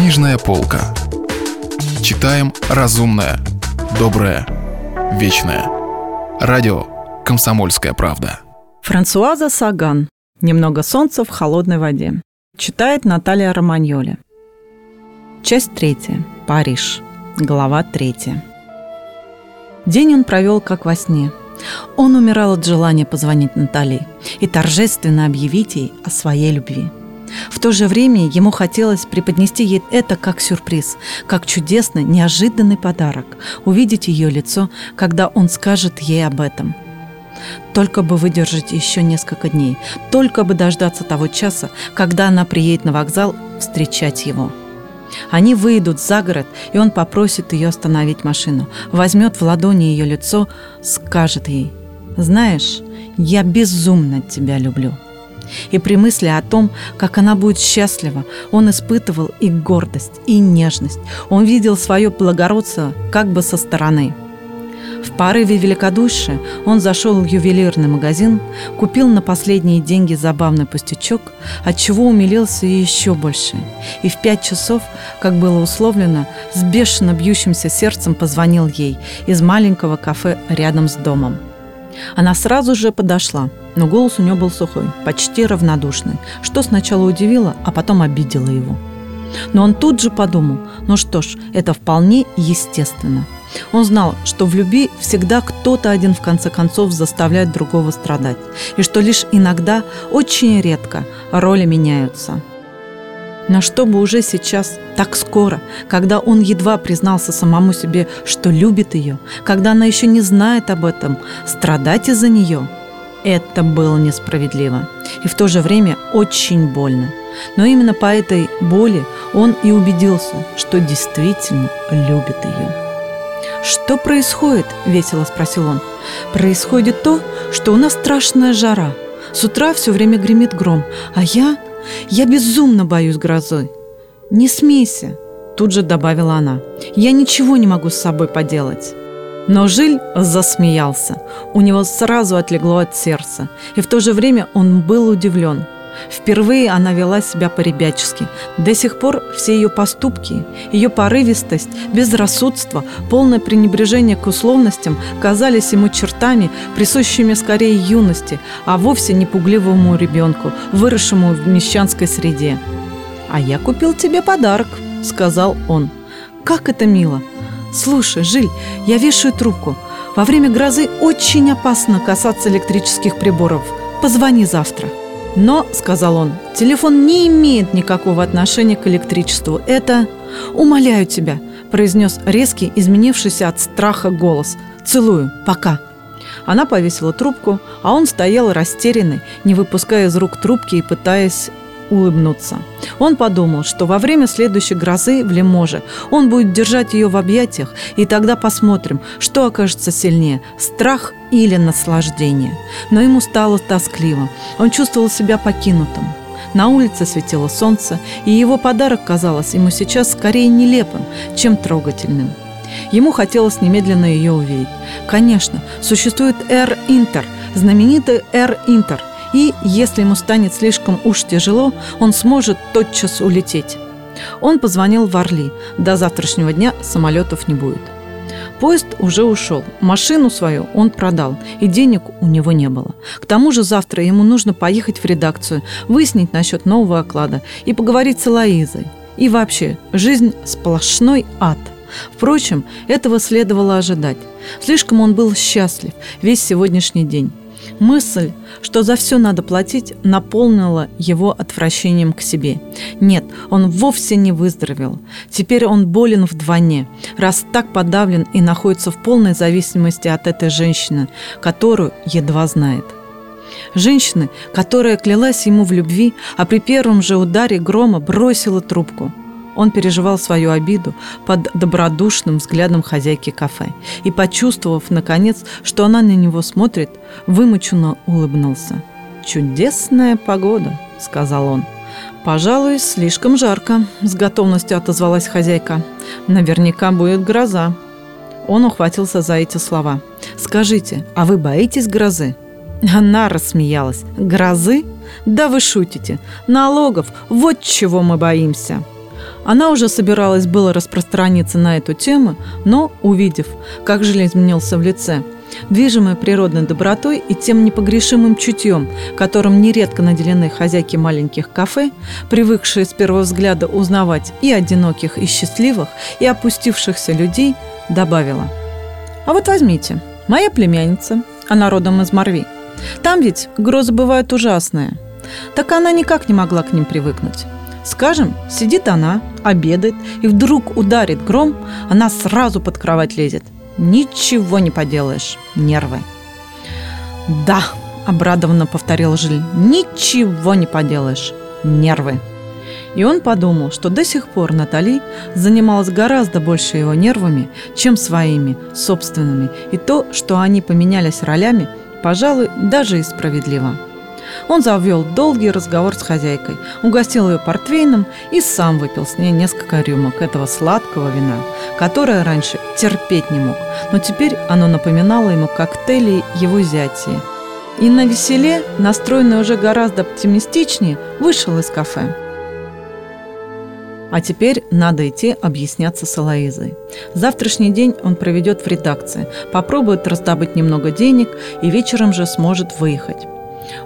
Книжная полка. Читаем разумное, доброе, вечное. Радио «Комсомольская правда». Франсуаза Саган. «Немного солнца в холодной воде». Читает Наталья Романьоли. Часть третья. Париж. Глава третья. День он провел как во сне. Он умирал от желания позвонить Натали и торжественно объявить ей о своей любви – в то же время ему хотелось преподнести ей это как сюрприз, как чудесный, неожиданный подарок, увидеть ее лицо, когда он скажет ей об этом. Только бы выдержать еще несколько дней, только бы дождаться того часа, когда она приедет на вокзал встречать его. Они выйдут за город, и он попросит ее остановить машину, возьмет в ладони ее лицо, скажет ей, «Знаешь, я безумно тебя люблю». И при мысли о том, как она будет счастлива, он испытывал и гордость, и нежность. Он видел свое благородство как бы со стороны. В порыве великодушия он зашел в ювелирный магазин, купил на последние деньги забавный пустячок, от чего умилился еще больше. И в пять часов, как было условлено, с бешено бьющимся сердцем позвонил ей из маленького кафе рядом с домом. Она сразу же подошла – но голос у него был сухой, почти равнодушный, что сначала удивило, а потом обидело его. Но он тут же подумал, ну что ж, это вполне естественно. Он знал, что в любви всегда кто-то один в конце концов заставляет другого страдать, и что лишь иногда, очень редко, роли меняются. Но чтобы уже сейчас, так скоро, когда он едва признался самому себе, что любит ее, когда она еще не знает об этом, страдать из-за нее – это было несправедливо и в то же время очень больно. Но именно по этой боли он и убедился, что действительно любит ее. «Что происходит?» – весело спросил он. «Происходит то, что у нас страшная жара. С утра все время гремит гром, а я... я безумно боюсь грозы. Не смейся!» – тут же добавила она. «Я ничего не могу с собой поделать». Но Жиль засмеялся. У него сразу отлегло от сердца. И в то же время он был удивлен. Впервые она вела себя по-ребячески. До сих пор все ее поступки, ее порывистость, безрассудство, полное пренебрежение к условностям казались ему чертами, присущими скорее юности, а вовсе не пугливому ребенку, выросшему в мещанской среде. «А я купил тебе подарок», — сказал он. «Как это мило! «Слушай, Жиль, я вешаю трубку. Во время грозы очень опасно касаться электрических приборов. Позвони завтра». «Но», — сказал он, — «телефон не имеет никакого отношения к электричеству. Это...» «Умоляю тебя», — произнес резкий, изменившийся от страха голос. «Целую. Пока». Она повесила трубку, а он стоял растерянный, не выпуская из рук трубки и пытаясь улыбнуться. Он подумал, что во время следующей грозы в Лиможе он будет держать ее в объятиях, и тогда посмотрим, что окажется сильнее – страх или наслаждение. Но ему стало тоскливо. Он чувствовал себя покинутым. На улице светило солнце, и его подарок казалось ему сейчас скорее нелепым, чем трогательным. Ему хотелось немедленно ее увидеть. Конечно, существует Air Inter, знаменитый Air Inter, и, если ему станет слишком уж тяжело, он сможет тотчас улететь. Он позвонил в Орли. До завтрашнего дня самолетов не будет. Поезд уже ушел. Машину свою он продал, и денег у него не было. К тому же завтра ему нужно поехать в редакцию, выяснить насчет нового оклада и поговорить с Элоизой. И вообще, жизнь сплошной ад. Впрочем, этого следовало ожидать. Слишком он был счастлив весь сегодняшний день. Мысль, что за все надо платить, наполнила его отвращением к себе. Нет, он вовсе не выздоровел. Теперь он болен вдвойне, раз так подавлен и находится в полной зависимости от этой женщины, которую едва знает. Женщины, которая клялась ему в любви, а при первом же ударе грома бросила трубку – он переживал свою обиду под добродушным взглядом хозяйки кафе и, почувствовав, наконец, что она на него смотрит, вымученно улыбнулся. «Чудесная погода», — сказал он. «Пожалуй, слишком жарко», — с готовностью отозвалась хозяйка. «Наверняка будет гроза». Он ухватился за эти слова. «Скажите, а вы боитесь грозы?» Она рассмеялась. «Грозы? Да вы шутите. Налогов. Вот чего мы боимся». Она уже собиралась было распространиться на эту тему, но, увидев, как Жиль изменился в лице, движимой природной добротой и тем непогрешимым чутьем, которым нередко наделены хозяйки маленьких кафе, привыкшие с первого взгляда узнавать и одиноких, и счастливых, и опустившихся людей, добавила. «А вот возьмите, моя племянница, она родом из Морви. Там ведь грозы бывают ужасные. Так она никак не могла к ним привыкнуть. Скажем, сидит она, обедает, и вдруг ударит гром, она сразу под кровать лезет. Ничего не поделаешь, нервы. Да, обрадованно повторил Жиль, ничего не поделаешь, нервы. И он подумал, что до сих пор Натали занималась гораздо больше его нервами, чем своими, собственными, и то, что они поменялись ролями, пожалуй, даже и справедливо. Он завел долгий разговор с хозяйкой, угостил ее портвейном и сам выпил с ней несколько рюмок этого сладкого вина, которое раньше терпеть не мог, но теперь оно напоминало ему коктейли его зятия. И на веселе, настроенный уже гораздо оптимистичнее, вышел из кафе. А теперь надо идти объясняться с Алоизой. Завтрашний день он проведет в редакции, попробует раздобыть немного денег и вечером же сможет выехать.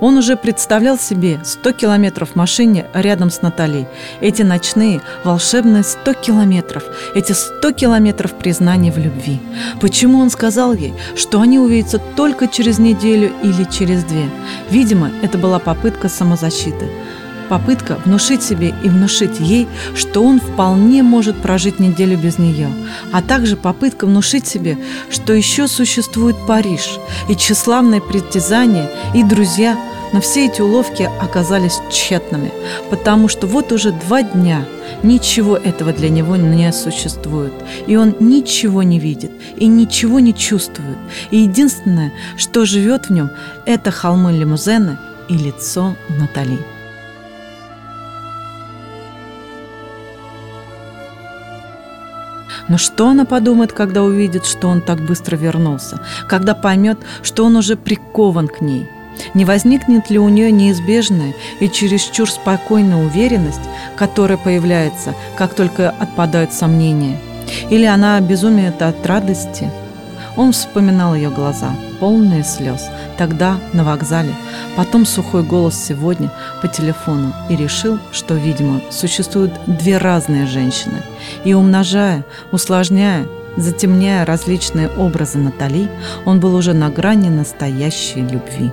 Он уже представлял себе 100 километров в машине рядом с Натальей. Эти ночные, волшебные 100 километров. Эти 100 километров признания в любви. Почему он сказал ей, что они увидятся только через неделю или через две? Видимо, это была попытка самозащиты попытка внушить себе и внушить ей, что он вполне может прожить неделю без нее, а также попытка внушить себе, что еще существует Париж и тщеславные притязания и друзья, но все эти уловки оказались тщетными, потому что вот уже два дня ничего этого для него не существует, и он ничего не видит и ничего не чувствует, и единственное, что живет в нем, это холмы лимузена и лицо Натали. Но что она подумает, когда увидит, что он так быстро вернулся? Когда поймет, что он уже прикован к ней? Не возникнет ли у нее неизбежная и чересчур спокойная уверенность, которая появляется, как только отпадают сомнения? Или она обезумеет от радости – он вспоминал ее глаза, полные слез, тогда на вокзале, потом сухой голос сегодня по телефону и решил, что, видимо, существуют две разные женщины. И умножая, усложняя, затемняя различные образы Натали, он был уже на грани настоящей любви.